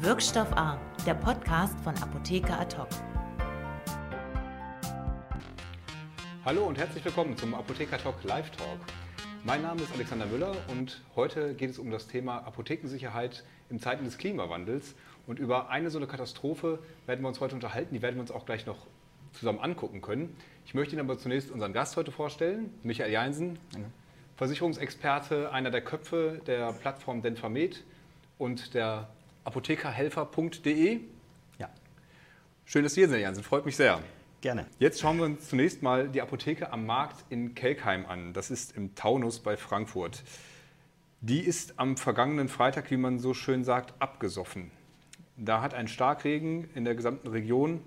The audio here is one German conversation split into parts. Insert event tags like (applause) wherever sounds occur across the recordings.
Wirkstoff A, der Podcast von Apotheker Ad Hallo und herzlich willkommen zum Apotheker Talk Live Talk. Mein Name ist Alexander Müller und heute geht es um das Thema Apothekensicherheit in Zeiten des Klimawandels. Und über eine so eine Katastrophe werden wir uns heute unterhalten. Die werden wir uns auch gleich noch zusammen angucken können. Ich möchte Ihnen aber zunächst unseren Gast heute vorstellen, Michael Jeinsen, Versicherungsexperte, einer der Köpfe der Plattform Denfamed und der apothekerhelfer.de. Ja. Schön, dass Sie hier sind, Jansen. Freut mich sehr. Gerne. Jetzt schauen wir uns zunächst mal die Apotheke am Markt in Kelkheim an. Das ist im Taunus bei Frankfurt. Die ist am vergangenen Freitag, wie man so schön sagt, abgesoffen. Da hat ein Starkregen in der gesamten Region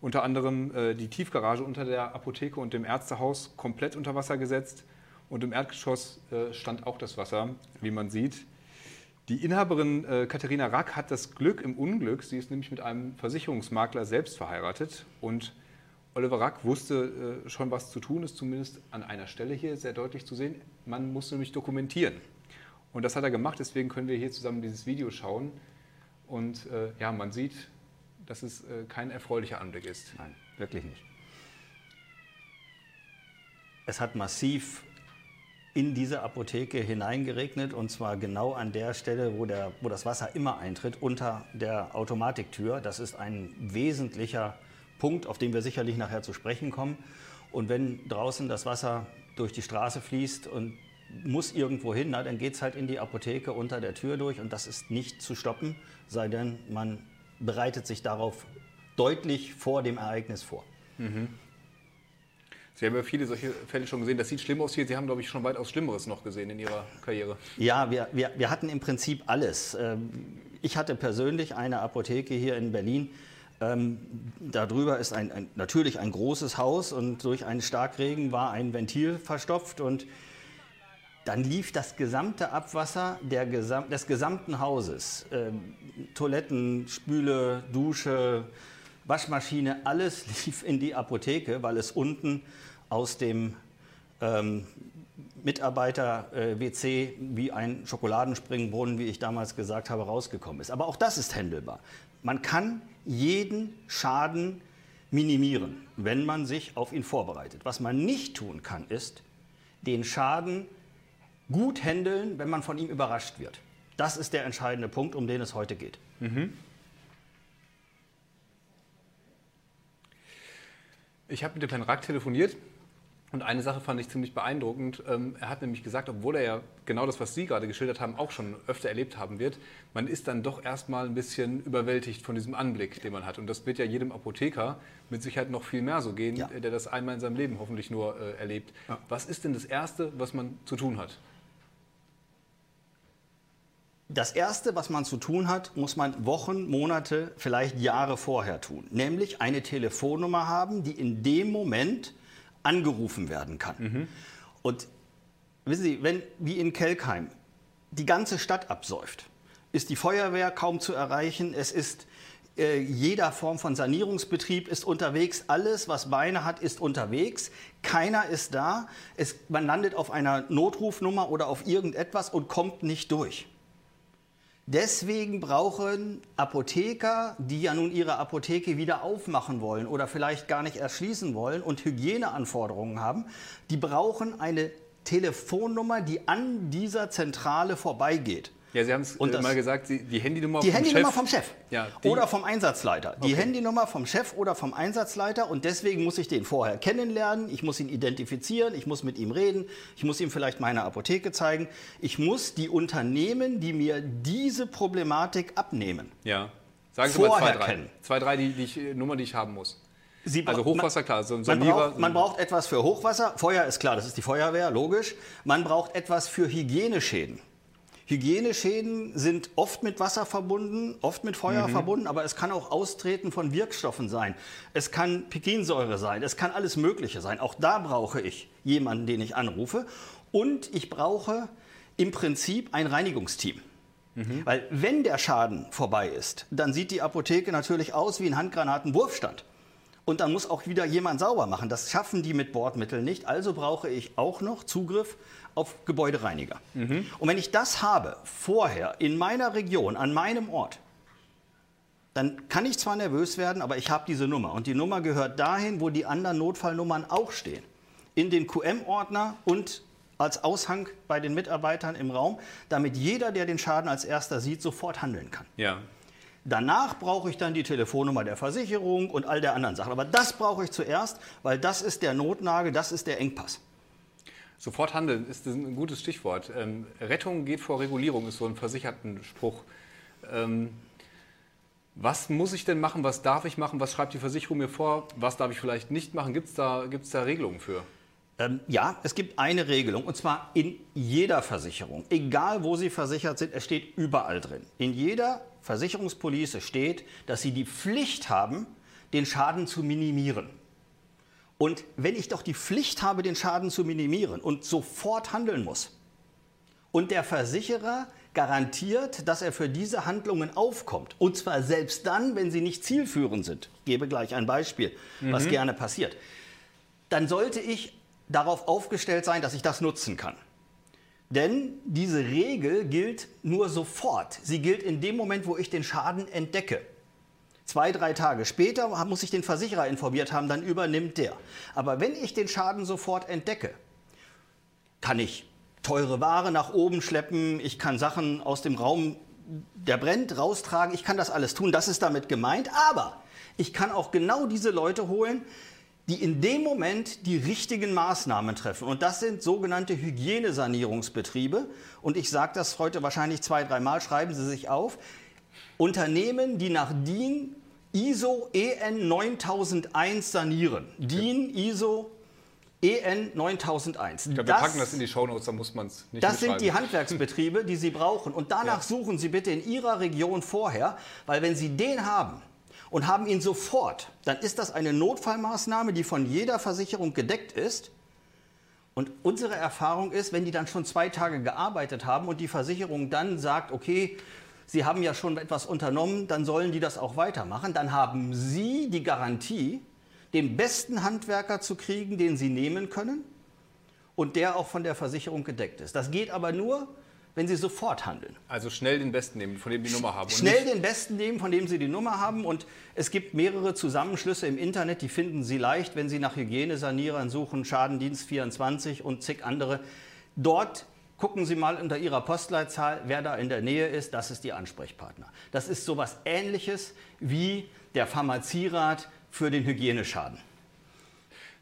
unter anderem äh, die Tiefgarage unter der Apotheke und dem Ärztehaus komplett unter Wasser gesetzt. Und im Erdgeschoss äh, stand auch das Wasser, wie man sieht. Die Inhaberin äh, Katharina Rack hat das Glück im Unglück. Sie ist nämlich mit einem Versicherungsmakler selbst verheiratet. Und Oliver Rack wusste äh, schon, was zu tun ist, zumindest an einer Stelle hier sehr deutlich zu sehen. Man muss nämlich dokumentieren. Und das hat er gemacht, deswegen können wir hier zusammen dieses Video schauen. Und äh, ja, man sieht, dass es äh, kein erfreulicher Anblick ist. Nein, wirklich nicht. Es hat massiv in diese Apotheke hineingeregnet und zwar genau an der Stelle, wo, der, wo das Wasser immer eintritt, unter der Automatiktür. Das ist ein wesentlicher Punkt, auf den wir sicherlich nachher zu sprechen kommen. Und wenn draußen das Wasser durch die Straße fließt und muss irgendwo hin, na, dann geht es halt in die Apotheke unter der Tür durch und das ist nicht zu stoppen, sei denn man bereitet sich darauf deutlich vor dem Ereignis vor. Mhm. Sie haben ja viele solche Fälle schon gesehen. Das sieht schlimm aus hier. Sie haben, glaube ich, schon weitaus Schlimmeres noch gesehen in Ihrer Karriere. Ja, wir, wir, wir hatten im Prinzip alles. Ähm, ich hatte persönlich eine Apotheke hier in Berlin. Ähm, darüber ist ein, ein, natürlich ein großes Haus und durch einen Starkregen war ein Ventil verstopft und dann lief das gesamte Abwasser Gesam des gesamten Hauses, äh, Toiletten, Spüle, Dusche, Waschmaschine, alles (laughs) lief in die Apotheke, weil es unten aus dem ähm, Mitarbeiter-WC äh, wie ein Schokoladenspringbrunnen, wie ich damals gesagt habe, rausgekommen ist. Aber auch das ist händelbar. Man kann jeden Schaden minimieren, wenn man sich auf ihn vorbereitet. Was man nicht tun kann, ist, den Schaden gut handeln, wenn man von ihm überrascht wird. Das ist der entscheidende Punkt, um den es heute geht. Mhm. Ich habe mit dem Herrn Rack telefoniert und eine Sache fand ich ziemlich beeindruckend. Ähm, er hat nämlich gesagt, obwohl er ja genau das, was Sie gerade geschildert haben, auch schon öfter erlebt haben wird, man ist dann doch erstmal ein bisschen überwältigt von diesem Anblick, den man hat. Und das wird ja jedem Apotheker mit Sicherheit noch viel mehr so gehen, ja. der das einmal in seinem Leben hoffentlich nur äh, erlebt. Ja. Was ist denn das Erste, was man zu tun hat? Das Erste, was man zu tun hat, muss man Wochen, Monate, vielleicht Jahre vorher tun. Nämlich eine Telefonnummer haben, die in dem Moment angerufen werden kann. Mhm. Und wissen Sie, wenn wie in Kelkheim die ganze Stadt absäuft, ist die Feuerwehr kaum zu erreichen. Es ist äh, jeder Form von Sanierungsbetrieb ist unterwegs. Alles, was Beine hat, ist unterwegs. Keiner ist da. Es, man landet auf einer Notrufnummer oder auf irgendetwas und kommt nicht durch. Deswegen brauchen Apotheker, die ja nun ihre Apotheke wieder aufmachen wollen oder vielleicht gar nicht erschließen wollen und Hygieneanforderungen haben, die brauchen eine Telefonnummer, die an dieser Zentrale vorbeigeht. Ja, Sie haben es äh, mal gesagt, die Handynummer die vom Handynummer Chef. vom Chef ja, oder vom Einsatzleiter. Die okay. Handynummer vom Chef oder vom Einsatzleiter und deswegen muss ich den vorher kennenlernen, ich muss ihn identifizieren, ich muss mit ihm reden, ich muss ihm vielleicht meine Apotheke zeigen. Ich muss die Unternehmen, die mir diese Problematik abnehmen, ja. Sagen Sie mal zwei, drei. Kennen. Zwei, drei, die, die Nummer, die ich haben muss. Sie also Hochwasser, klar, so man braucht, man braucht etwas für Hochwasser. Feuer ist klar, das ist die Feuerwehr, logisch. Man braucht etwas für Hygieneschäden. Hygieneschäden sind oft mit Wasser verbunden, oft mit Feuer mhm. verbunden, aber es kann auch Austreten von Wirkstoffen sein. Es kann Pikinsäure sein, es kann alles Mögliche sein. Auch da brauche ich jemanden, den ich anrufe. Und ich brauche im Prinzip ein Reinigungsteam. Mhm. Weil wenn der Schaden vorbei ist, dann sieht die Apotheke natürlich aus wie ein Handgranatenwurfstand. Und dann muss auch wieder jemand sauber machen. Das schaffen die mit Bordmitteln nicht. Also brauche ich auch noch Zugriff auf Gebäudereiniger. Mhm. Und wenn ich das habe, vorher in meiner Region, an meinem Ort, dann kann ich zwar nervös werden, aber ich habe diese Nummer. Und die Nummer gehört dahin, wo die anderen Notfallnummern auch stehen. In den QM-Ordner und als Aushang bei den Mitarbeitern im Raum, damit jeder, der den Schaden als erster sieht, sofort handeln kann. Ja. Danach brauche ich dann die Telefonnummer der Versicherung und all der anderen Sachen. Aber das brauche ich zuerst, weil das ist der Notnagel, das ist der Engpass. Sofort handeln ist ein gutes Stichwort. Ähm, Rettung geht vor Regulierung ist so ein versicherten Spruch. Ähm, was muss ich denn machen? Was darf ich machen? Was schreibt die Versicherung mir vor? Was darf ich vielleicht nicht machen? Gibt es da, gibt's da Regelungen für? Ähm, ja, es gibt eine Regelung und zwar in jeder Versicherung. Egal wo Sie versichert sind, es steht überall drin. In jeder Versicherungspolice steht, dass Sie die Pflicht haben, den Schaden zu minimieren. Und wenn ich doch die Pflicht habe, den Schaden zu minimieren und sofort handeln muss, und der Versicherer garantiert, dass er für diese Handlungen aufkommt, und zwar selbst dann, wenn sie nicht zielführend sind, ich gebe gleich ein Beispiel, mhm. was gerne passiert, dann sollte ich darauf aufgestellt sein, dass ich das nutzen kann. Denn diese Regel gilt nur sofort. Sie gilt in dem Moment, wo ich den Schaden entdecke. Zwei, drei Tage später muss ich den Versicherer informiert haben, dann übernimmt der. Aber wenn ich den Schaden sofort entdecke, kann ich teure Ware nach oben schleppen, ich kann Sachen aus dem Raum, der brennt, raustragen, ich kann das alles tun, das ist damit gemeint. Aber ich kann auch genau diese Leute holen, die in dem Moment die richtigen Maßnahmen treffen. Und das sind sogenannte Hygienesanierungsbetriebe. Und ich sage das heute wahrscheinlich zwei, dreimal, schreiben Sie sich auf. Unternehmen, die nach DIN ISO EN 9001 sanieren. DIN ISO EN 9001. Ich glaube, wir packen das in die Shownotes, da muss man es nicht Das sind die Handwerksbetriebe, die Sie brauchen. Und danach ja. suchen Sie bitte in Ihrer Region vorher, weil wenn Sie den haben und haben ihn sofort, dann ist das eine Notfallmaßnahme, die von jeder Versicherung gedeckt ist. Und unsere Erfahrung ist, wenn die dann schon zwei Tage gearbeitet haben und die Versicherung dann sagt, okay, Sie haben ja schon etwas unternommen, dann sollen die das auch weitermachen. Dann haben Sie die Garantie, den besten Handwerker zu kriegen, den Sie nehmen können und der auch von der Versicherung gedeckt ist. Das geht aber nur, wenn Sie sofort handeln. Also schnell den Besten nehmen, von dem Sie die Nummer haben. Schnell den Besten nehmen, von dem Sie die Nummer haben. Und es gibt mehrere Zusammenschlüsse im Internet, die finden Sie leicht, wenn Sie nach Hygienesanierern suchen, Schadendienst 24 und zig andere. Dort Gucken Sie mal unter Ihrer Postleitzahl, wer da in der Nähe ist, das ist Ihr Ansprechpartner. Das ist so etwas Ähnliches wie der Pharmazierat für den Hygieneschaden.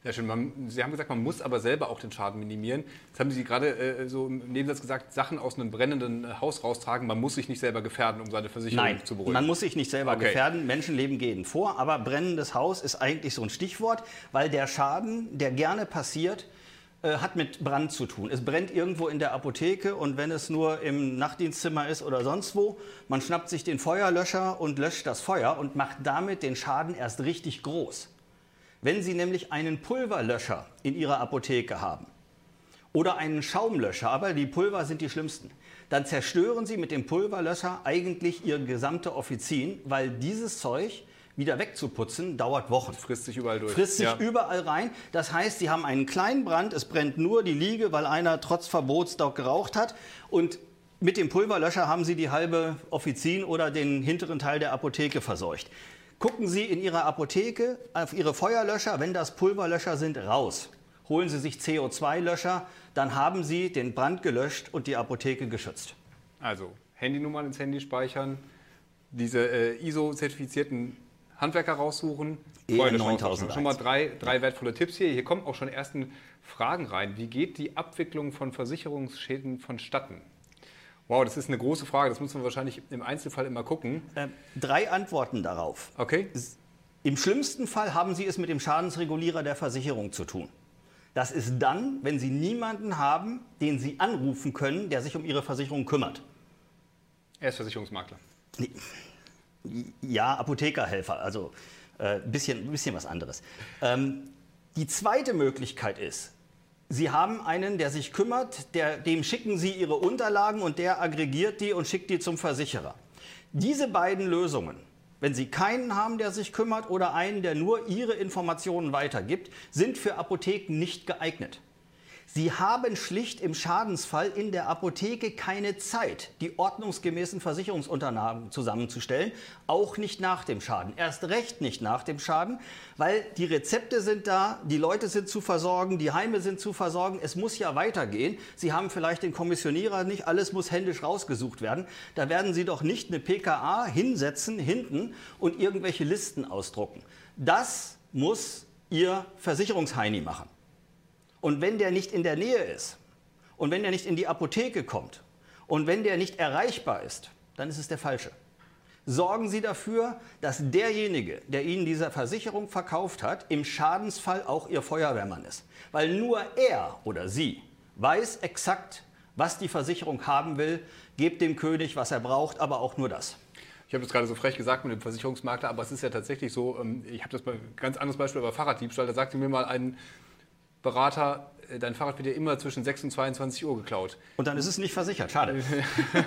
Sehr schön. Man, Sie haben gesagt, man muss aber selber auch den Schaden minimieren. Jetzt haben Sie gerade äh, so im Nebensatz gesagt, Sachen aus einem brennenden Haus raustragen. Man muss sich nicht selber gefährden, um seine Versicherung Nein, zu beruhigen. Man muss sich nicht selber okay. gefährden. Menschenleben gehen vor. Aber brennendes Haus ist eigentlich so ein Stichwort, weil der Schaden, der gerne passiert, hat mit Brand zu tun. Es brennt irgendwo in der Apotheke und wenn es nur im Nachtdienstzimmer ist oder sonst wo, man schnappt sich den Feuerlöscher und löscht das Feuer und macht damit den Schaden erst richtig groß. Wenn Sie nämlich einen Pulverlöscher in Ihrer Apotheke haben oder einen Schaumlöscher, aber die Pulver sind die schlimmsten, dann zerstören Sie mit dem Pulverlöscher eigentlich Ihr gesamte Offizin, weil dieses Zeug wieder wegzuputzen, dauert Wochen. Das frisst sich überall durch. Frisst sich ja. überall rein. Das heißt, Sie haben einen kleinen Brand, es brennt nur die Liege, weil einer trotz Verbots dort geraucht hat. Und mit dem Pulverlöscher haben Sie die halbe Offizin oder den hinteren Teil der Apotheke verseucht. Gucken Sie in Ihrer Apotheke auf Ihre Feuerlöscher, wenn das Pulverlöscher sind, raus. Holen Sie sich CO2-Löscher, dann haben Sie den Brand gelöscht und die Apotheke geschützt. Also Handynummern ins Handy speichern, diese äh, ISO-zertifizierten Handwerker raussuchen. EN 9000. Schon mal drei, drei wertvolle Tipps hier. Hier kommen auch schon ersten Fragen rein. Wie geht die Abwicklung von Versicherungsschäden vonstatten? Wow, das ist eine große Frage. Das müssen wir wahrscheinlich im Einzelfall immer gucken. Äh, drei Antworten darauf. Okay. Im schlimmsten Fall haben Sie es mit dem Schadensregulierer der Versicherung zu tun. Das ist dann, wenn Sie niemanden haben, den Sie anrufen können, der sich um Ihre Versicherung kümmert. Er ist Versicherungsmakler. Nee. Ja, Apothekerhelfer, also ein äh, bisschen, bisschen was anderes. Ähm, die zweite Möglichkeit ist, Sie haben einen, der sich kümmert, der, dem schicken Sie Ihre Unterlagen und der aggregiert die und schickt die zum Versicherer. Diese beiden Lösungen, wenn Sie keinen haben, der sich kümmert oder einen, der nur Ihre Informationen weitergibt, sind für Apotheken nicht geeignet. Sie haben schlicht im Schadensfall in der Apotheke keine Zeit, die ordnungsgemäßen Versicherungsunterlagen zusammenzustellen, auch nicht nach dem Schaden. Erst recht nicht nach dem Schaden, weil die Rezepte sind da, die Leute sind zu versorgen, die Heime sind zu versorgen. Es muss ja weitergehen. Sie haben vielleicht den Kommissionierer nicht, alles muss händisch rausgesucht werden. Da werden Sie doch nicht eine PKA hinsetzen hinten und irgendwelche Listen ausdrucken. Das muss Ihr Versicherungsheini machen. Und wenn der nicht in der Nähe ist und wenn der nicht in die Apotheke kommt und wenn der nicht erreichbar ist, dann ist es der falsche. Sorgen Sie dafür, dass derjenige, der Ihnen diese Versicherung verkauft hat, im Schadensfall auch Ihr Feuerwehrmann ist. Weil nur er oder sie weiß exakt, was die Versicherung haben will, gebt dem König, was er braucht, aber auch nur das. Ich habe das gerade so frech gesagt mit dem Versicherungsmakler, aber es ist ja tatsächlich so, ähm, ich habe das bei ganz anderes Beispiel über Fahrraddiebstahl, da sagte mir mal ein Berater, äh, dein Fahrrad wird dir immer zwischen 6 und 22 Uhr geklaut. Und dann ist es nicht versichert, schade.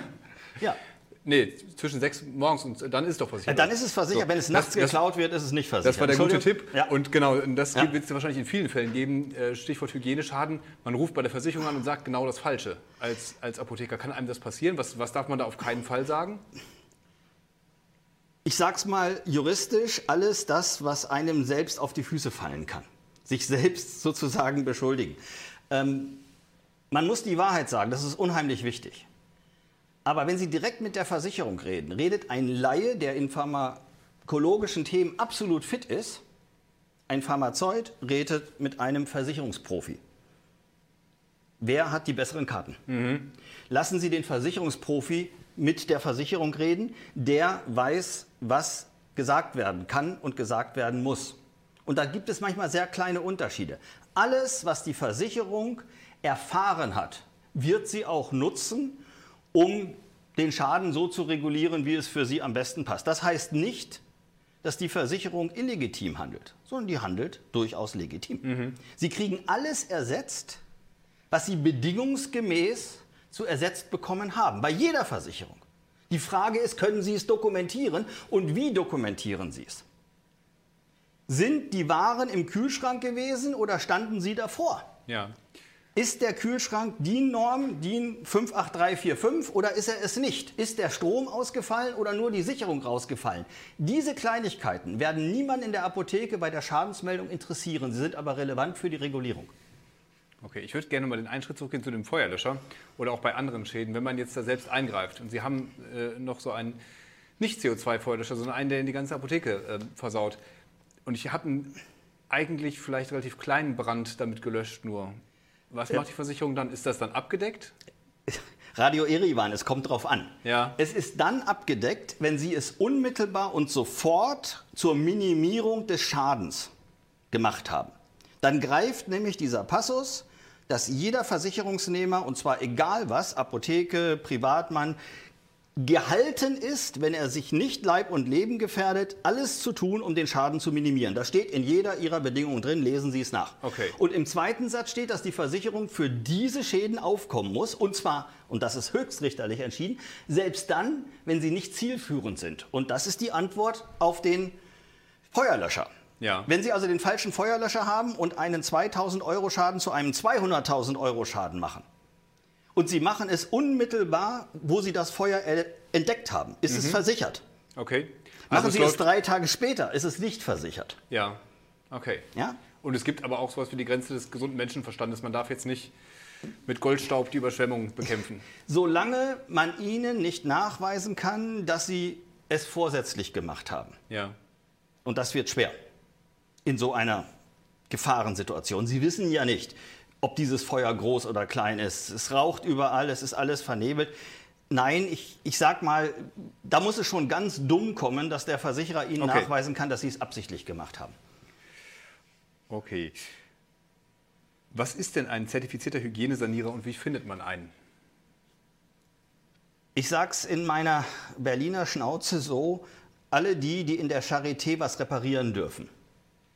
(laughs) ja. Nee, zwischen 6 morgens und dann ist es doch versichert. Dann ist es versichert. So, Wenn es nachts das, geklaut wird, ist es nicht versichert. Das war der gute Tipp. Ja. Und genau, das ja. wird es wahrscheinlich in vielen Fällen geben. Äh, Stichwort Hygieneschaden. Man ruft bei der Versicherung an und sagt genau das Falsche. Als, als Apotheker kann einem das passieren. Was, was darf man da auf keinen Fall sagen? Ich sag's mal juristisch, alles das, was einem selbst auf die Füße fallen kann sich selbst sozusagen beschuldigen. Ähm, man muss die Wahrheit sagen, das ist unheimlich wichtig. Aber wenn Sie direkt mit der Versicherung reden, redet ein Laie, der in pharmakologischen Themen absolut fit ist, ein Pharmazeut redet mit einem Versicherungsprofi. Wer hat die besseren Karten? Mhm. Lassen Sie den Versicherungsprofi mit der Versicherung reden, der weiß, was gesagt werden kann und gesagt werden muss. Und da gibt es manchmal sehr kleine Unterschiede. Alles, was die Versicherung erfahren hat, wird sie auch nutzen, um den Schaden so zu regulieren, wie es für sie am besten passt. Das heißt nicht, dass die Versicherung illegitim handelt, sondern die handelt durchaus legitim. Mhm. Sie kriegen alles ersetzt, was sie bedingungsgemäß zu ersetzt bekommen haben, bei jeder Versicherung. Die Frage ist, können Sie es dokumentieren und wie dokumentieren Sie es? Sind die Waren im Kühlschrank gewesen oder standen sie davor? Ja. Ist der Kühlschrank DIN-Norm, DIN 58345 oder ist er es nicht? Ist der Strom ausgefallen oder nur die Sicherung rausgefallen? Diese Kleinigkeiten werden niemand in der Apotheke bei der Schadensmeldung interessieren. Sie sind aber relevant für die Regulierung. Okay, ich würde gerne mal den Einschritt zurückgehen zu dem Feuerlöscher oder auch bei anderen Schäden, wenn man jetzt da selbst eingreift und Sie haben äh, noch so einen nicht CO2-Feuerlöscher, sondern einen, der in die ganze Apotheke äh, versaut. Und ich habe einen eigentlich vielleicht relativ kleinen Brand damit gelöscht nur. Was macht die Versicherung dann? Ist das dann abgedeckt? (laughs) Radio Erivan, es kommt drauf an. Ja. Es ist dann abgedeckt, wenn Sie es unmittelbar und sofort zur Minimierung des Schadens gemacht haben. Dann greift nämlich dieser Passus, dass jeder Versicherungsnehmer, und zwar egal was, Apotheke, Privatmann, gehalten ist, wenn er sich nicht Leib und Leben gefährdet, alles zu tun, um den Schaden zu minimieren. Das steht in jeder Ihrer Bedingungen drin, lesen Sie es nach. Okay. Und im zweiten Satz steht, dass die Versicherung für diese Schäden aufkommen muss, und zwar, und das ist höchstrichterlich entschieden, selbst dann, wenn sie nicht zielführend sind. Und das ist die Antwort auf den Feuerlöscher. Ja. Wenn Sie also den falschen Feuerlöscher haben und einen 2000 Euro Schaden zu einem 200.000 Euro Schaden machen, und sie machen es unmittelbar, wo sie das Feuer entdeckt haben. Ist mhm. es versichert? Okay. Also machen sie es drei Tage später, ist es nicht versichert. Ja, okay. Ja? Und es gibt aber auch sowas wie die Grenze des gesunden Menschenverstandes. Man darf jetzt nicht mit Goldstaub die Überschwemmung bekämpfen. (laughs) Solange man ihnen nicht nachweisen kann, dass sie es vorsätzlich gemacht haben. Ja. Und das wird schwer in so einer Gefahrensituation. Sie wissen ja nicht, ob dieses Feuer groß oder klein ist. Es raucht überall, es ist alles vernebelt. Nein, ich, ich sag mal, da muss es schon ganz dumm kommen, dass der Versicherer Ihnen okay. nachweisen kann, dass Sie es absichtlich gemacht haben. Okay. Was ist denn ein zertifizierter Hygienesanierer und wie findet man einen? Ich sag's in meiner Berliner Schnauze so: Alle die, die in der Charité was reparieren dürfen,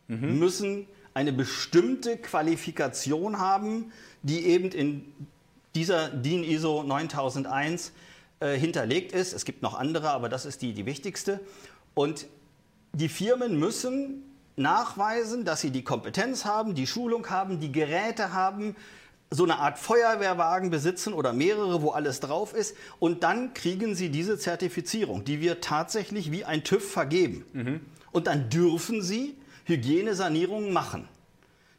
mhm. müssen eine bestimmte Qualifikation haben, die eben in dieser DIN ISO 9001 äh, hinterlegt ist. Es gibt noch andere, aber das ist die, die wichtigste. Und die Firmen müssen nachweisen, dass sie die Kompetenz haben, die Schulung haben, die Geräte haben, so eine Art Feuerwehrwagen besitzen oder mehrere, wo alles drauf ist. Und dann kriegen sie diese Zertifizierung, die wir tatsächlich wie ein TÜV vergeben. Und dann dürfen sie Hygienesanierungen machen.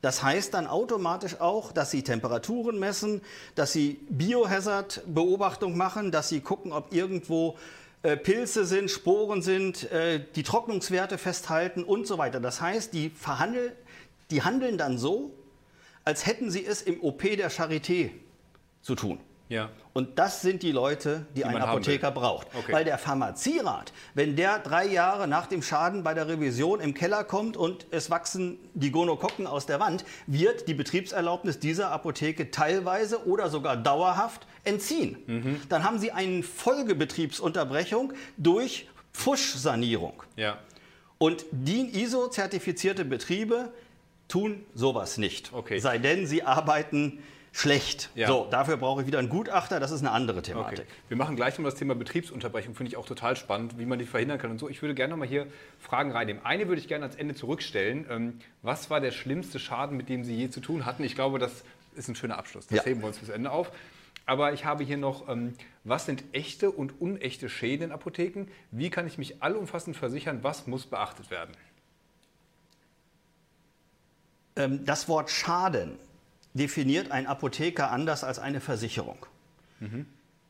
Das heißt dann automatisch auch, dass sie Temperaturen messen, dass sie Biohazard-Beobachtung machen, dass sie gucken, ob irgendwo äh, Pilze sind, Sporen sind, äh, die Trocknungswerte festhalten und so weiter. Das heißt, die, verhandel, die handeln dann so, als hätten sie es im OP der Charité zu tun. Ja. Und das sind die Leute, die, ein man haben Apotheker braucht. Okay. Weil der Pharmazierat, wenn der drei Jahre nach dem Schaden bei der Revision im Keller kommt und es wachsen die Gonokokken aus der Wand, wird die Betriebserlaubnis dieser Apotheke teilweise oder sogar dauerhaft entziehen. Mhm. Dann haben sie eine Folgebetriebsunterbrechung durch Pfuschsanierung. Ja. Und DIN ISO-zertifizierte Betriebe tun sowas nicht. Okay. Sei denn, sie arbeiten schlecht. Ja. So, dafür brauche ich wieder einen Gutachter, das ist eine andere Thematik. Okay. Wir machen gleich noch das Thema Betriebsunterbrechung, finde ich auch total spannend, wie man die verhindern kann und so. Ich würde gerne noch mal hier Fragen reinnehmen. Eine würde ich gerne ans Ende zurückstellen. Ähm, was war der schlimmste Schaden, mit dem Sie je zu tun hatten? Ich glaube, das ist ein schöner Abschluss. Das Ja. heben wir uns bis Ende auf. Aber ich habe hier noch, ähm, was sind echte und unechte Schäden in Apotheken? Wie kann ich mich allumfassend versichern? Was muss beachtet werden? Ähm, das Wort Schaden definiert ein Apotheker anders als eine Versicherung.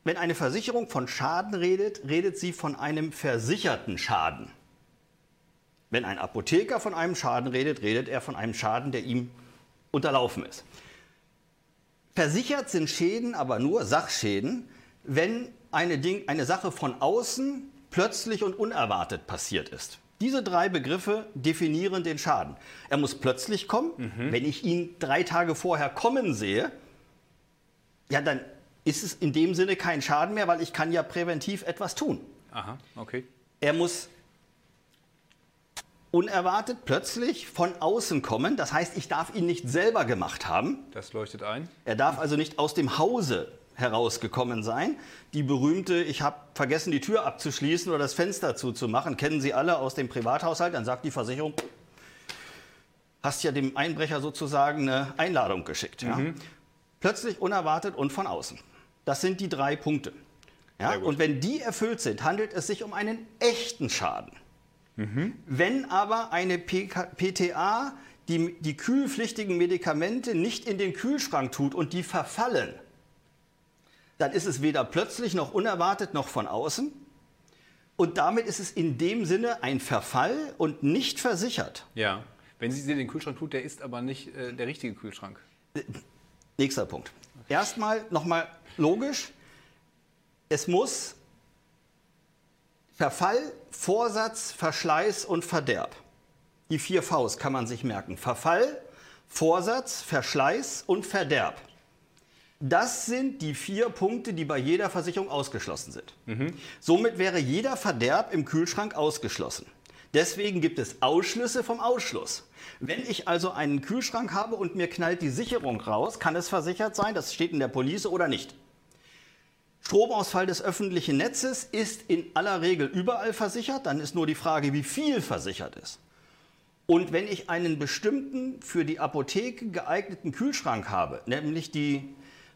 Wenn eine Versicherung von Schaden redet, redet sie von einem versicherten Schaden. Wenn ein Apotheker von einem Schaden redet, redet er von einem Schaden, der ihm unterlaufen ist. Versichert sind Schäden aber nur Sachschäden, wenn eine, Ding, eine Sache von außen plötzlich und unerwartet passiert ist. Diese drei Begriffe definieren den Schaden. Er muss plötzlich kommen. Wenn ich ihn drei Tage vorher kommen sehe, ja, dann ist es in dem Sinne kein Schaden mehr, weil ich kann ja präventiv etwas tun. Aha, okay. Er muss unerwartet plötzlich von außen kommen. Das heißt, ich darf ihn nicht selber gemacht haben. Das leuchtet ein. Er darf also nicht aus dem Hause herausgekommen sein. Die berühmte, ich habe vergessen, die Tür abzuschließen oder das Fenster zuzumachen, kennen Sie alle aus dem Privathaushalt. Dann sagt die Versicherung, hast ja dem Einbrecher sozusagen eine Einladung geschickt. Ja? Plötzlich unerwartet und von außen. Das sind die drei Punkte. Ja? Und wenn die erfüllt sind, handelt es sich um einen echten Schaden. Wenn aber eine PK PTA die, die kühlpflichtigen Medikamente nicht in den Kühlschrank tut und die verfallen, dann ist es weder plötzlich noch unerwartet noch von außen. Und damit ist es in dem Sinne ein Verfall und nicht versichert. Ja. Wenn Sie den Kühlschrank tut, der ist aber nicht äh, der richtige Kühlschrank. Nächster Punkt. Erstmal nochmal logisch. Es muss Verfall, Vorsatz, Verschleiß und Verderb. Die vier Vs kann man sich merken. Verfall, Vorsatz, Verschleiß und Verderb. Das sind die vier Punkte, die bei jeder Versicherung ausgeschlossen sind. Somit wäre jeder Verderb im Kühlschrank ausgeschlossen. Deswegen gibt es Ausschlüsse vom Ausschluss. Wenn ich also einen Kühlschrank habe und mir knallt die Sicherung raus, kann es versichert sein, das steht in der Police oder nicht. Stromausfall des öffentlichen Netzes ist in aller Regel überall versichert, dann ist nur die Frage, wie viel versichert ist. Und wenn ich einen bestimmten für die Apotheke geeigneten Kühlschrank habe, nämlich die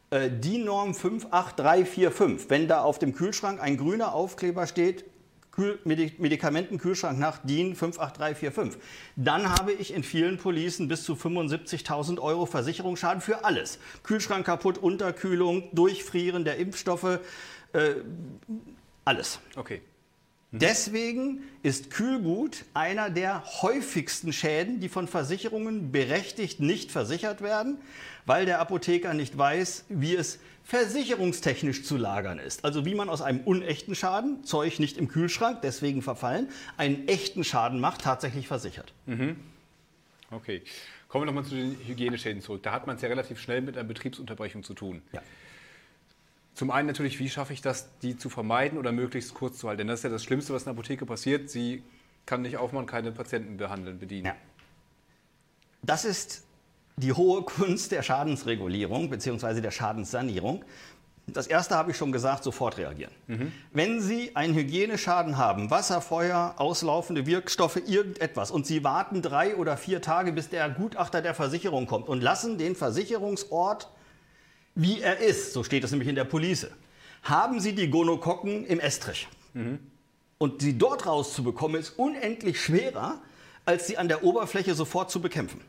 äh, DIN-Norm 58345, wenn da auf dem Kühlschrank ein grüner Aufkleber steht, Kühl Medi Medikamentenkühlschrank nach DIN 58345, dann habe ich in vielen Policen bis zu 75.000 Euro Versicherungsschaden für alles. Kühlschrank kaputt, Unterkühlung, Durchfrieren der Impfstoffe, äh, alles. Okay. Deswegen ist Kühlgut einer der häufigsten Schäden, die von Versicherungen berechtigt nicht versichert werden, weil der Apotheker nicht weiß, wie es versicherungstechnisch zu lagern ist. Also wie man aus einem unechten Schaden, Zeug nicht im Kühlschrank, deswegen verfallen, einen echten Schaden macht, tatsächlich versichert. Okay. Kommen wir nochmal zu den Hygieneschäden zurück. Da hat man es ja relativ schnell mit einer Betriebsunterbrechung zu tun. Ja. Zum einen natürlich, wie schaffe ich das, die zu vermeiden oder möglichst kurz zu halten? Denn das ist ja das Schlimmste, was in der Apotheke passiert. Sie kann nicht aufmachen, keine Patienten behandeln, bedienen. Ja. Das ist die hohe (laughs) Kunst der Schadensregulierung bzw. der Schadenssanierung. Das erste habe ich schon gesagt, sofort reagieren. Wenn Sie einen Hygieneschaden haben, Wasser, Feuer, auslaufende Wirkstoffe, irgendetwas, und Sie warten drei oder vier Tage, bis der Gutachter der Versicherung kommt und lassen den Versicherungsort wie er ist, so steht es nämlich in der Police, haben Sie die Gonokokken im Estrich. Mhm. Und sie dort rauszubekommen, ist unendlich schwerer, als sie an der Oberfläche sofort zu bekämpfen.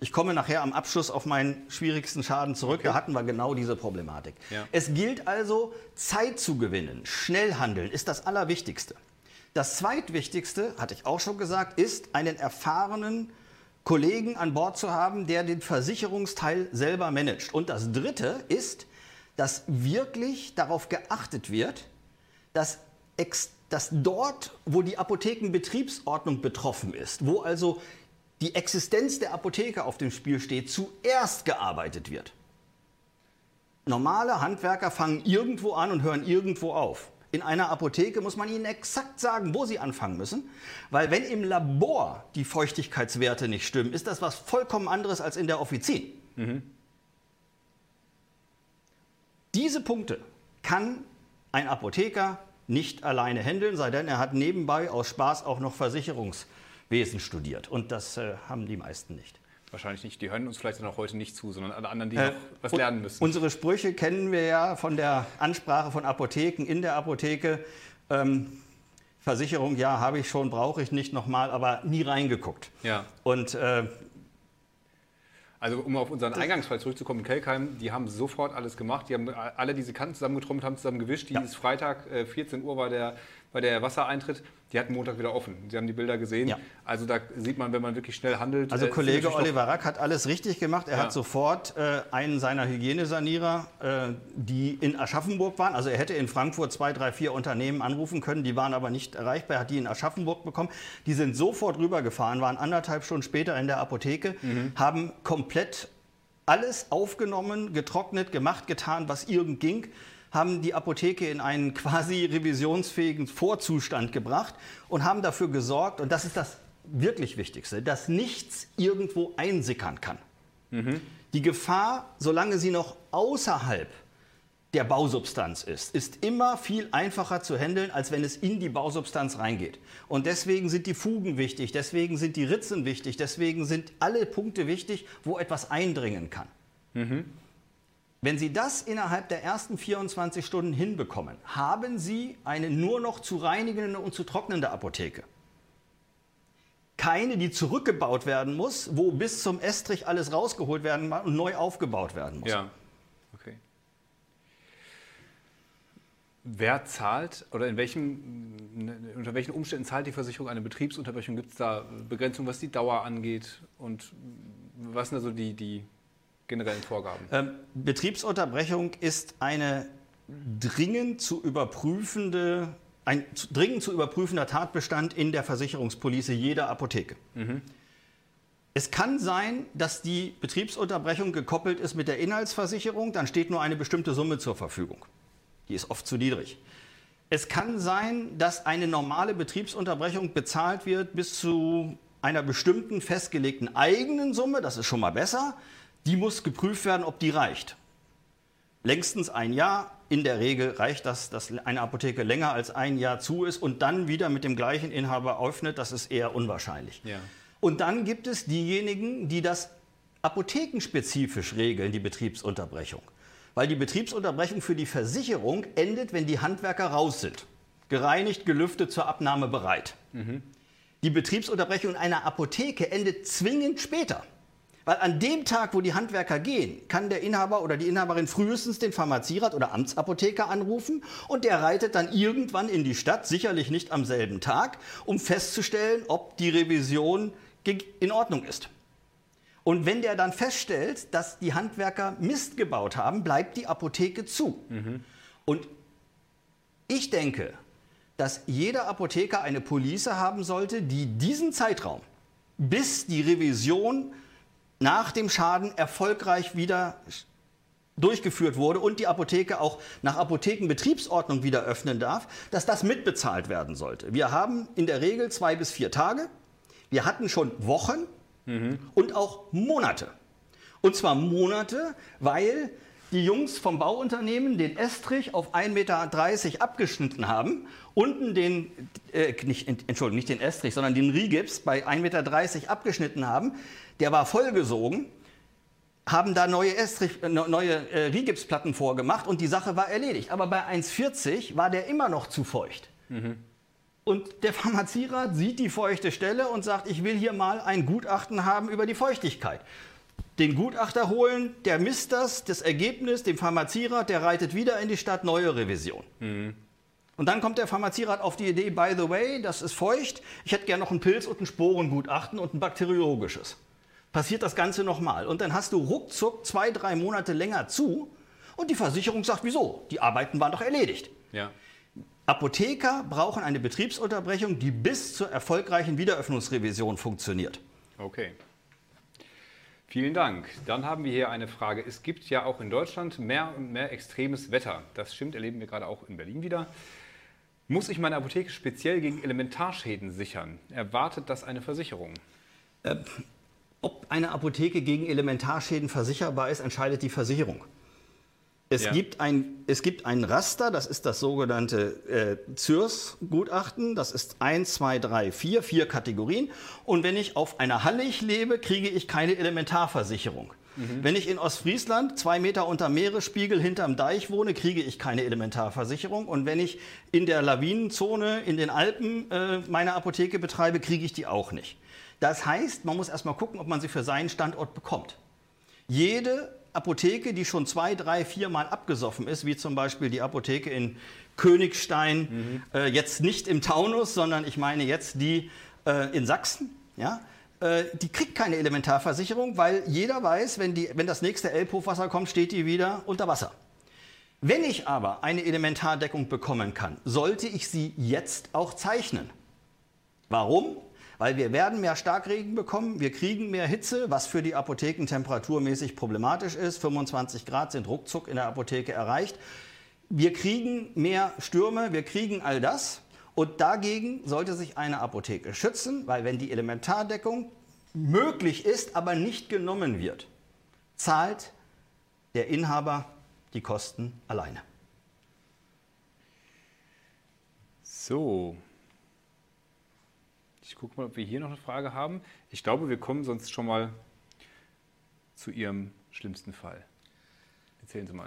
Ich komme nachher am Abschluss auf meinen schwierigsten Schaden zurück. Okay. Da hatten wir genau diese Problematik. Ja. Es gilt also, Zeit zu gewinnen. Schnell handeln ist das Allerwichtigste. Das Zweitwichtigste, hatte ich auch schon gesagt, ist, einen erfahrenen Kollegen an Bord zu haben, der den Versicherungsteil selber managt. Und das Dritte ist, dass wirklich darauf geachtet wird, dass, dass dort, wo die Apothekenbetriebsordnung betroffen ist, wo also die Existenz der Apotheke auf dem Spiel steht, zuerst gearbeitet wird. Normale Handwerker fangen irgendwo an und hören irgendwo auf. In einer Apotheke muss man ihnen exakt sagen, wo sie anfangen müssen, weil wenn im Labor die Feuchtigkeitswerte nicht stimmen, ist das was vollkommen anderes als in der Offizin. Mhm. Diese Punkte kann ein Apotheker nicht alleine handeln, sei denn er hat nebenbei aus Spaß auch noch Versicherungs- Wesen studiert. Und das äh, haben die meisten nicht. Wahrscheinlich nicht. Die hören uns vielleicht dann auch heute nicht zu, sondern alle anderen, die äh, noch was lernen müssen. Unsere Sprüche kennen wir ja von der Ansprache von Apotheken in der Apotheke. Ähm, Versicherung, ja, habe ich schon, brauche ich nicht nochmal, aber nie reingeguckt. Ja. Und äh, also um auf unseren Eingangsfall zurückzukommen, Kelkheim, die haben sofort alles gemacht. Die haben alle diese Kanten zusammengetrommelt, haben zusammen gewischt. Dieses ja. Freitag, äh, 14 Uhr war der, war der Wassereintritt. Die hatten Montag wieder offen. Sie haben die Bilder gesehen. Ja. Also da sieht man, wenn man wirklich schnell handelt. Also äh, Kollege Oliver Rack hat alles richtig gemacht. Er ja. hat sofort äh, einen seiner Hygienesanierer, äh, die in Aschaffenburg waren, also er hätte in Frankfurt zwei, drei, vier Unternehmen anrufen können, die waren aber nicht erreichbar. Er hat die in Aschaffenburg bekommen. Die sind sofort rübergefahren, waren anderthalb Stunden später in der Apotheke, mhm. haben komplett alles aufgenommen, getrocknet, gemacht, getan, was irgend ging haben die Apotheke in einen quasi revisionsfähigen Vorzustand gebracht und haben dafür gesorgt, und das ist das wirklich Wichtigste, dass nichts irgendwo einsickern kann. Mhm. Die Gefahr, solange sie noch außerhalb der Bausubstanz ist, ist immer viel einfacher zu handeln, als wenn es in die Bausubstanz reingeht. Und deswegen sind die Fugen wichtig, deswegen sind die Ritzen wichtig, deswegen sind alle Punkte wichtig, wo etwas eindringen kann. Mhm. Wenn Sie das innerhalb der ersten 24 Stunden hinbekommen, haben Sie eine nur noch zu reinigende und zu trocknende Apotheke. Keine, die zurückgebaut werden muss, wo bis zum Estrich alles rausgeholt werden und neu aufgebaut werden muss. Ja, okay. Wer zahlt oder in welchem, unter welchen Umständen zahlt die Versicherung eine Betriebsunterbrechung? Gibt es da Begrenzung, was die Dauer angeht? Und was sind also die, die generellen Vorgaben? Ähm, Betriebsunterbrechung ist eine dringend zu überprüfende, ein dringend zu überprüfender Tatbestand in der Versicherungspolice jeder Apotheke. Mhm. Es kann sein, dass die Betriebsunterbrechung gekoppelt ist mit der Inhaltsversicherung, dann steht nur eine bestimmte Summe zur Verfügung. Die ist oft zu niedrig. Es kann sein, dass eine normale Betriebsunterbrechung bezahlt wird bis zu einer bestimmten festgelegten eigenen Summe, das ist schon mal besser die muss geprüft werden, ob die reicht. Längstens ein Jahr. In der Regel reicht das, dass eine Apotheke länger als ein Jahr zu ist und dann wieder mit dem gleichen Inhaber öffnet. Das ist eher unwahrscheinlich. Ja. Und dann gibt es diejenigen, die das apothekenspezifisch regeln, die Betriebsunterbrechung. Weil die Betriebsunterbrechung für die Versicherung endet, wenn die Handwerker raus sind. Gereinigt, gelüftet, zur Abnahme bereit. Mhm. Die Betriebsunterbrechung einer Apotheke endet zwingend später. Weil an dem Tag, wo die Handwerker gehen, kann der Inhaber oder die Inhaberin frühestens den Pharmazierat oder Amtsapotheker anrufen und der reitet dann irgendwann in die Stadt, sicherlich nicht am selben Tag, um festzustellen, ob die Revision in Ordnung ist. Und wenn der dann feststellt, dass die Handwerker Mist gebaut haben, bleibt die Apotheke zu. Mhm. Und ich denke, dass jeder Apotheker eine Police haben sollte, die diesen Zeitraum, bis die Revision nach dem Schaden erfolgreich wieder durchgeführt wurde und die Apotheke auch nach Apothekenbetriebsordnung wieder öffnen darf, dass das mitbezahlt werden sollte. Wir haben in der Regel zwei bis vier Tage. Wir hatten schon Wochen mhm. und auch Monate. Und zwar Monate, weil die Jungs vom Bauunternehmen den Estrich auf 1,30 Meter abgeschnitten haben, unten den, äh, nicht, Entschuldigung, nicht den Estrich, sondern den Rigips bei 1,30 Meter abgeschnitten haben. Der war vollgesogen. haben da neue, Estrich, äh, neue äh, Rigipsplatten vorgemacht und die Sache war erledigt. Aber bei 1,40 war der immer noch zu feucht. Mhm. Und der Pharmazierat sieht die feuchte Stelle und sagt, ich will hier mal ein Gutachten haben über die Feuchtigkeit. Den Gutachter holen, der misst das, das Ergebnis, dem Pharmazierat, der reitet wieder in die Stadt, neue Revision. Mhm. Und dann kommt der Pharmazierat auf die Idee, by the way, das ist feucht, ich hätte gerne noch einen Pilz- und ein Sporengutachten und ein bakteriologisches. Passiert das Ganze nochmal. Und dann hast du ruckzuck zwei, drei Monate länger zu und die Versicherung sagt, wieso? Die Arbeiten waren doch erledigt. Ja. Apotheker brauchen eine Betriebsunterbrechung, die bis zur erfolgreichen Wiederöffnungsrevision funktioniert. Okay. Vielen Dank. Dann haben wir hier eine Frage. Es gibt ja auch in Deutschland mehr und mehr extremes Wetter. Das stimmt, erleben wir gerade auch in Berlin wieder. Muss ich meine Apotheke speziell gegen Elementarschäden sichern? Erwartet das eine Versicherung? Äh, ob eine Apotheke gegen Elementarschäden versicherbar ist, entscheidet die Versicherung. Es, ja. gibt ein, es gibt ein Raster, das ist das sogenannte äh, ZÜRS-Gutachten. Das ist 1, 2, 3, 4, vier Kategorien. Und wenn ich auf einer Hallig lebe, kriege ich keine Elementarversicherung. Mhm. Wenn ich in Ostfriesland zwei Meter unter Meeresspiegel hinterm Deich wohne, kriege ich keine Elementarversicherung. Und wenn ich in der Lawinenzone in den Alpen äh, meine Apotheke betreibe, kriege ich die auch nicht. Das heißt, man muss erstmal gucken, ob man sie für seinen Standort bekommt. Jede Apotheke, die schon zwei, drei, viermal abgesoffen ist, wie zum Beispiel die Apotheke in Königstein, mhm. äh, jetzt nicht im Taunus, sondern ich meine jetzt die äh, in Sachsen, ja, äh, die kriegt keine Elementarversicherung, weil jeder weiß, wenn, die, wenn das nächste Elbhochwasser kommt, steht die wieder unter Wasser. Wenn ich aber eine Elementardeckung bekommen kann, sollte ich sie jetzt auch zeichnen. Warum? Weil wir werden mehr Starkregen bekommen, wir kriegen mehr Hitze, was für die Apotheken temperaturmäßig problematisch ist. 25 Grad sind ruckzuck in der Apotheke erreicht. Wir kriegen mehr Stürme, wir kriegen all das. Und dagegen sollte sich eine Apotheke schützen, weil wenn die Elementardeckung möglich ist, aber nicht genommen wird, zahlt der Inhaber die Kosten alleine. So, ich gucke mal, ob wir hier noch eine Frage haben. Ich glaube, wir kommen sonst schon mal zu Ihrem schlimmsten Fall. Erzählen Sie mal.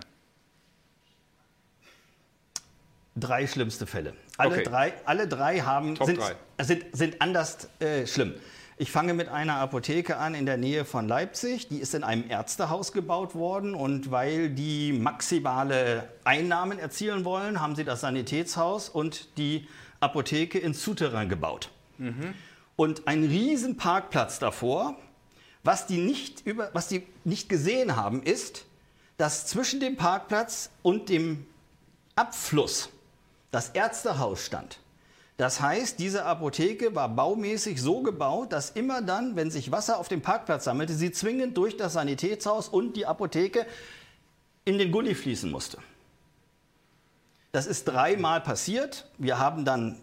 Drei schlimmste Fälle. Alle, okay. drei, alle drei haben, sind, drei. Sind, sind anders äh, schlimm. Ich fange mit einer Apotheke an in der Nähe von Leipzig. Die ist in einem Ärztehaus gebaut worden und weil die maximale Einnahmen erzielen wollen, haben sie das Sanitätshaus und die Apotheke ins Souterrain gebaut. Mhm. Und ein riesen Parkplatz davor. Was die, nicht über, was die nicht gesehen haben, ist, dass zwischen dem Parkplatz und dem Abfluss das Ärztehaus stand. Das heißt, diese Apotheke war baumäßig so gebaut, dass immer dann, wenn sich Wasser auf dem Parkplatz sammelte, sie zwingend durch das Sanitätshaus und die Apotheke in den Gully fließen musste. Das ist dreimal passiert. Wir haben dann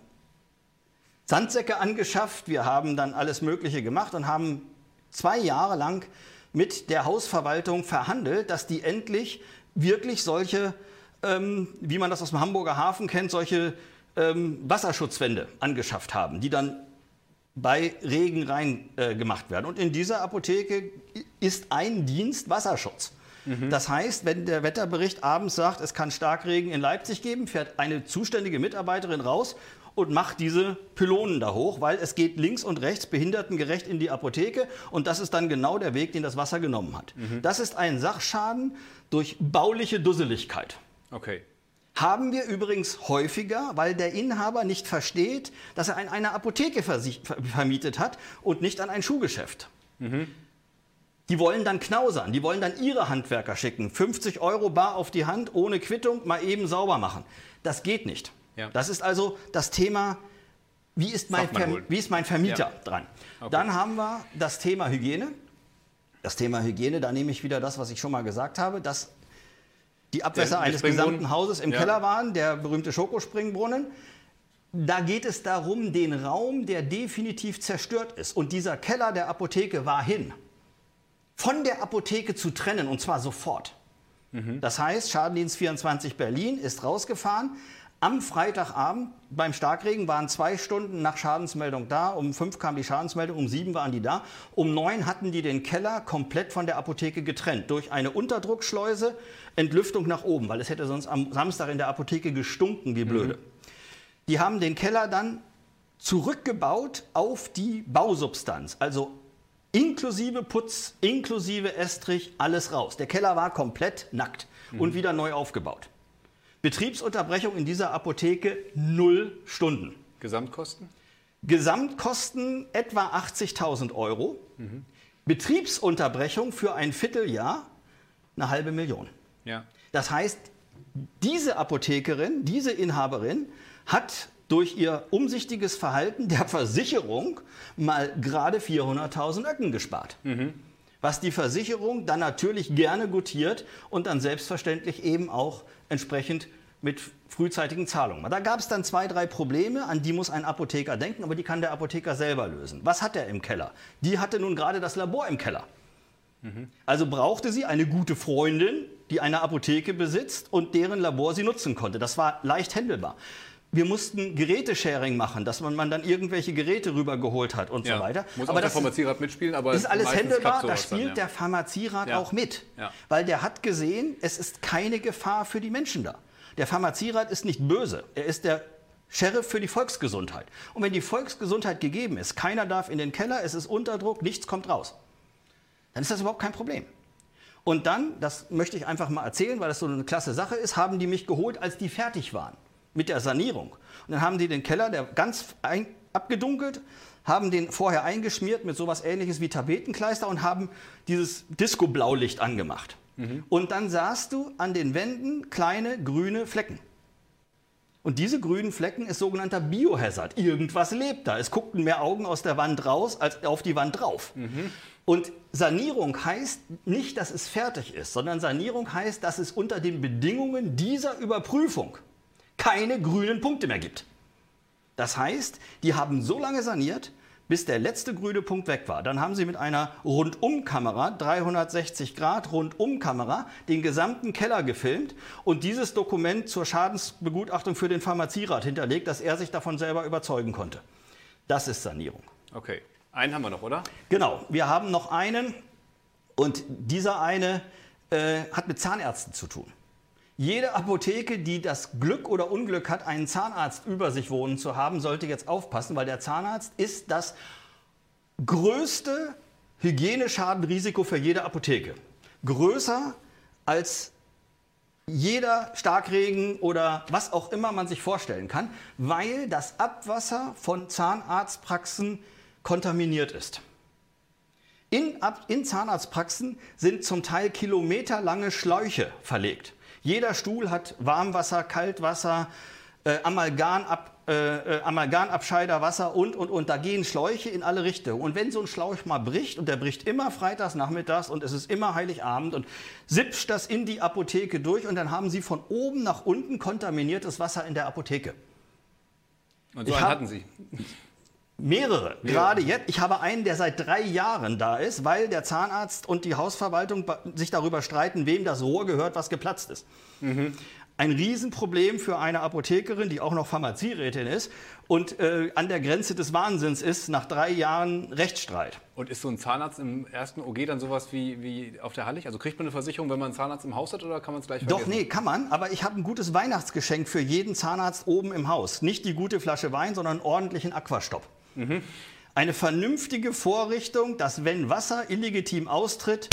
Sandsäcke angeschafft, wir haben dann alles Mögliche gemacht und haben zwei Jahre lang mit der Hausverwaltung verhandelt, dass die endlich wirklich solche, ähm, wie man das aus dem Hamburger Hafen kennt, solche ähm, Wasserschutzwände angeschafft haben, die dann bei Regen rein äh, gemacht werden. Und in dieser Apotheke ist ein Dienst Wasserschutz. Mhm. Das heißt, wenn der Wetterbericht abends sagt, es kann Starkregen in Leipzig geben, fährt eine zuständige Mitarbeiterin raus und macht diese Pylonen da hoch, weil es geht links und rechts behindertengerecht in die Apotheke und das ist dann genau der Weg, den das Wasser genommen hat. Mhm. Das ist ein Sachschaden durch bauliche Dusseligkeit. Okay. Haben wir übrigens häufiger, weil der Inhaber nicht versteht, dass er an eine Apotheke vermietet hat und nicht an ein Schuhgeschäft. Mhm. Die wollen dann knausern, die wollen dann ihre Handwerker schicken. 50 Euro bar auf die Hand, ohne Quittung, mal eben sauber machen. Das geht nicht. Ja. Das ist also das Thema, wie ist mein, wie ist mein Vermieter ja. dran. Okay. Dann haben wir das Thema Hygiene. Das Thema Hygiene, da nehme ich wieder das, was ich schon mal gesagt habe, dass die Abwässer eines gesamten Hauses im ja. Keller waren, der berühmte Schokospringbrunnen. Da geht es darum, den Raum, der definitiv zerstört ist. Und dieser Keller der Apotheke war hin. Von der Apotheke zu trennen, und zwar sofort. Mhm. Das heißt, Schadendienst 24 Berlin ist rausgefahren, Am Freitagabend beim Starkregen waren zwei Stunden nach Schadensmeldung da. Um fünf kam die Schadensmeldung, um sieben waren die da. Um neun hatten die den Keller komplett von der Apotheke getrennt. Durch eine Unterdruckschleuse, Entlüftung nach oben, weil es hätte sonst am Samstag in der Apotheke gestunken, wie blöde. Mhm. Die haben den Keller dann zurückgebaut auf die Bausubstanz. Also inklusive Putz, inklusive Estrich, alles raus. Der Keller war komplett nackt mhm. und wieder neu aufgebaut. Betriebsunterbrechung in dieser Apotheke null Stunden. Gesamtkosten? Gesamtkosten etwa 80.000 Euro. Mhm. Betriebsunterbrechung für ein Vierteljahr eine halbe Million. Ja. Das heißt, diese Apothekerin, diese Inhaberin hat durch ihr umsichtiges Verhalten der Versicherung mal gerade 400.000 Öcken gespart. Mhm. Was die Versicherung dann natürlich gerne gutiert und dann selbstverständlich eben auch entsprechend mit frühzeitigen Zahlungen. Da gab es dann zwei, drei Probleme, an die muss ein Apotheker denken, aber die kann der Apotheker selber lösen. Was hat er im Keller? Die hatte nun gerade das Labor im Keller. Mhm. Also brauchte sie eine gute Freundin, die eine Apotheke besitzt und deren Labor sie nutzen konnte. Das war leicht händelbar wir mussten Gerätesharing machen, dass man, man dann irgendwelche Geräte rübergeholt hat und ja. so weiter. Muss aber auch der Pharmazierat mitspielen, aber ist alles händelbar, da spielt dann, ja. der Pharmazierat ja. auch mit. Weil der hat gesehen, es ist keine Gefahr für die Menschen da. Der Pharmazierat ist nicht böse, er ist der Sheriff für die Volksgesundheit. Und wenn die Volksgesundheit gegeben ist, keiner darf in den Keller, es ist Unterdruck, nichts kommt raus, dann ist das überhaupt kein Problem. Und dann, das möchte ich einfach mal erzählen, weil das so eine klasse Sache ist, haben die mich geholt, als die fertig waren mit der Sanierung. Und dann haben die den Keller, der ganz ein, abgedunkelt, haben den vorher eingeschmiert mit sowas ähnliches wie Tapetenkleister und haben dieses Disco-Blaulicht angemacht. Mhm. Und dann sahst du an den Wänden kleine grüne Flecken. Und diese grünen Flecken ist sogenannter Biohazard. Irgendwas lebt da. Es guckten mehr Augen aus der Wand raus als auf die Wand drauf. Mhm. Und Sanierung heißt nicht, dass es fertig ist, sondern Sanierung heißt, dass es unter den Bedingungen dieser Überprüfung keine grünen Punkte mehr gibt. Das heißt, die haben so lange saniert, bis der letzte grüne Punkt weg war. Dann haben sie mit einer Rundumkamera, 360 Grad Rundumkamera, den gesamten Keller gefilmt und dieses Dokument zur Schadensbegutachtung für den Pharmazierat hinterlegt, dass er sich davon selber überzeugen konnte. Das ist Sanierung. Okay, einen haben wir noch, oder? Genau, wir haben noch einen und dieser eine äh, hat mit Zahnärzten zu tun. Jede Apotheke, die das Glück oder Unglück hat, einen Zahnarzt über sich wohnen zu haben, sollte jetzt aufpassen, weil der Zahnarzt ist das größte Hygieneschadenrisiko für jede Apotheke. Größer als jeder Starkregen oder was auch immer man sich vorstellen kann, weil das Abwasser von Zahnarztpraxen kontaminiert ist. In, in Zahnarztpraxen sind zum Teil kilometerlange Schläuche verlegt. Jeder Stuhl hat Warmwasser, Kaltwasser, äh, Amalgamab, äh, äh, Amalgamabscheiderwasser und, und, und. Da gehen Schläuche in alle Richtungen. Und wenn so ein Schlauch mal bricht, und der bricht immer freitags nachmittags und es ist immer Heiligabend und sipscht das in die Apotheke durch und dann haben sie von oben nach unten kontaminiertes Wasser in der Apotheke. Und so einen hatten Sie? Mehrere. Mehrere. Gerade jetzt. Ich habe einen, der seit drei Jahren da ist, weil der Zahnarzt und die Hausverwaltung sich darüber streiten, wem das Rohr gehört, was geplatzt ist. Mhm. Ein Riesenproblem für eine Apothekerin, die auch noch Pharmazierätin ist und äh, an der Grenze des Wahnsinns ist, nach drei Jahren Rechtsstreit. Und ist so ein Zahnarzt im ersten OG dann sowas wie, wie auf der Hallig? Also kriegt man eine Versicherung, wenn man einen Zahnarzt im Haus hat oder kann man es gleich vergessen? Doch, nee, kann man. Aber ich habe ein gutes Weihnachtsgeschenk für jeden Zahnarzt oben im Haus. Nicht die gute Flasche Wein, sondern einen ordentlichen Aquastopp. Mhm. Eine vernünftige Vorrichtung, dass wenn Wasser illegitim austritt,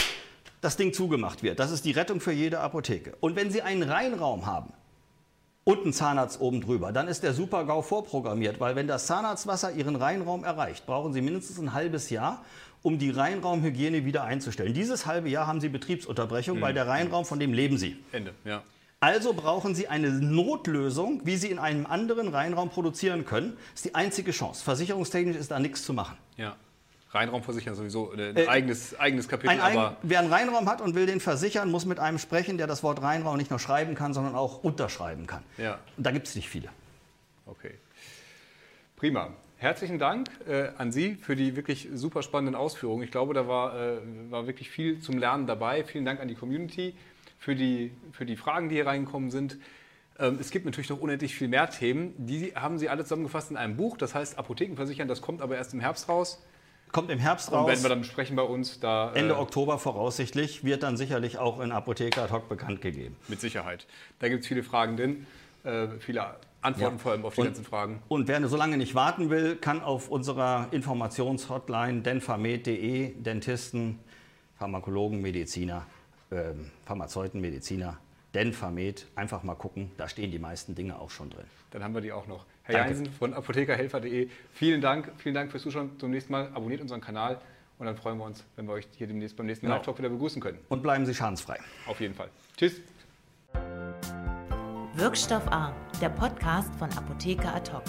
das Ding zugemacht wird. Das ist die Rettung für jede Apotheke. Und wenn Sie einen Reinraum haben und einen Zahnarzt oben drüber, dann ist der Super-GAU vorprogrammiert, weil wenn das Zahnarztwasser Ihren Reinraum erreicht, brauchen Sie mindestens ein halbes Jahr, um die Reinraumhygiene wieder einzustellen. Dieses halbe Jahr haben Sie Betriebsunterbrechung, mhm. weil der Reinraum, von dem leben Sie. Ende, ja. Also brauchen Sie eine Notlösung, wie Sie in einem anderen Reinraum produzieren können. Das ist die einzige Chance. Versicherungstechnisch ist da nichts zu machen. Ja. Reinraum versichern sowieso ein äh, eigenes, eigenes Kapitel. Ein, ein, wer einen Reinraum hat und will den versichern, muss mit einem sprechen, der das Wort Reinraum nicht nur schreiben kann, sondern auch unterschreiben kann. Ja. Und da gibt es nicht viele. Okay. Prima. Herzlichen Dank äh, an Sie für die wirklich super spannenden Ausführungen. Ich glaube, da war, äh, war wirklich viel zum Lernen dabei. Vielen Dank an die Community für die, für die Fragen, die hier reingekommen sind. Ähm, es gibt natürlich noch unendlich viel mehr Themen. Die haben Sie alle zusammengefasst in einem Buch. Das heißt Apothekenversichern. Das kommt aber erst im Herbst raus. Kommt im Herbst Und raus. werden wir dann besprechen bei uns. Da, äh, Ende Oktober voraussichtlich, wird dann sicherlich auch in Apotheker ad hoc bekannt gegeben. Mit Sicherheit. Da gibt es viele Fragen drin. Äh, viele Antworten Ja. vor allem auf die Und- ganzen Fragen. Und wer so lange nicht warten will, kann auf unserer Informationshotline denpharmed.de Dentisten, Pharmakologen, Mediziner, ähm, Pharmazeuten, Mediziner, Denpharmed, einfach mal gucken, da stehen die meisten Dinge auch schon drin. Dann haben wir die auch noch. Herr Danke. Jeinsen von apothekerhelfer.de, vielen Dank. Vielen Dank fürs Zuschauen. Zum nächsten Mal abonniert unseren Kanal und dann freuen wir uns, wenn wir euch hier demnächst beim nächsten Genau. Live-Talk wieder begrüßen können. Und bleiben Sie schadensfrei. Auf jeden Fall. Tschüss. Wirkstoff A, der Podcast von Apotheker Ad hoc.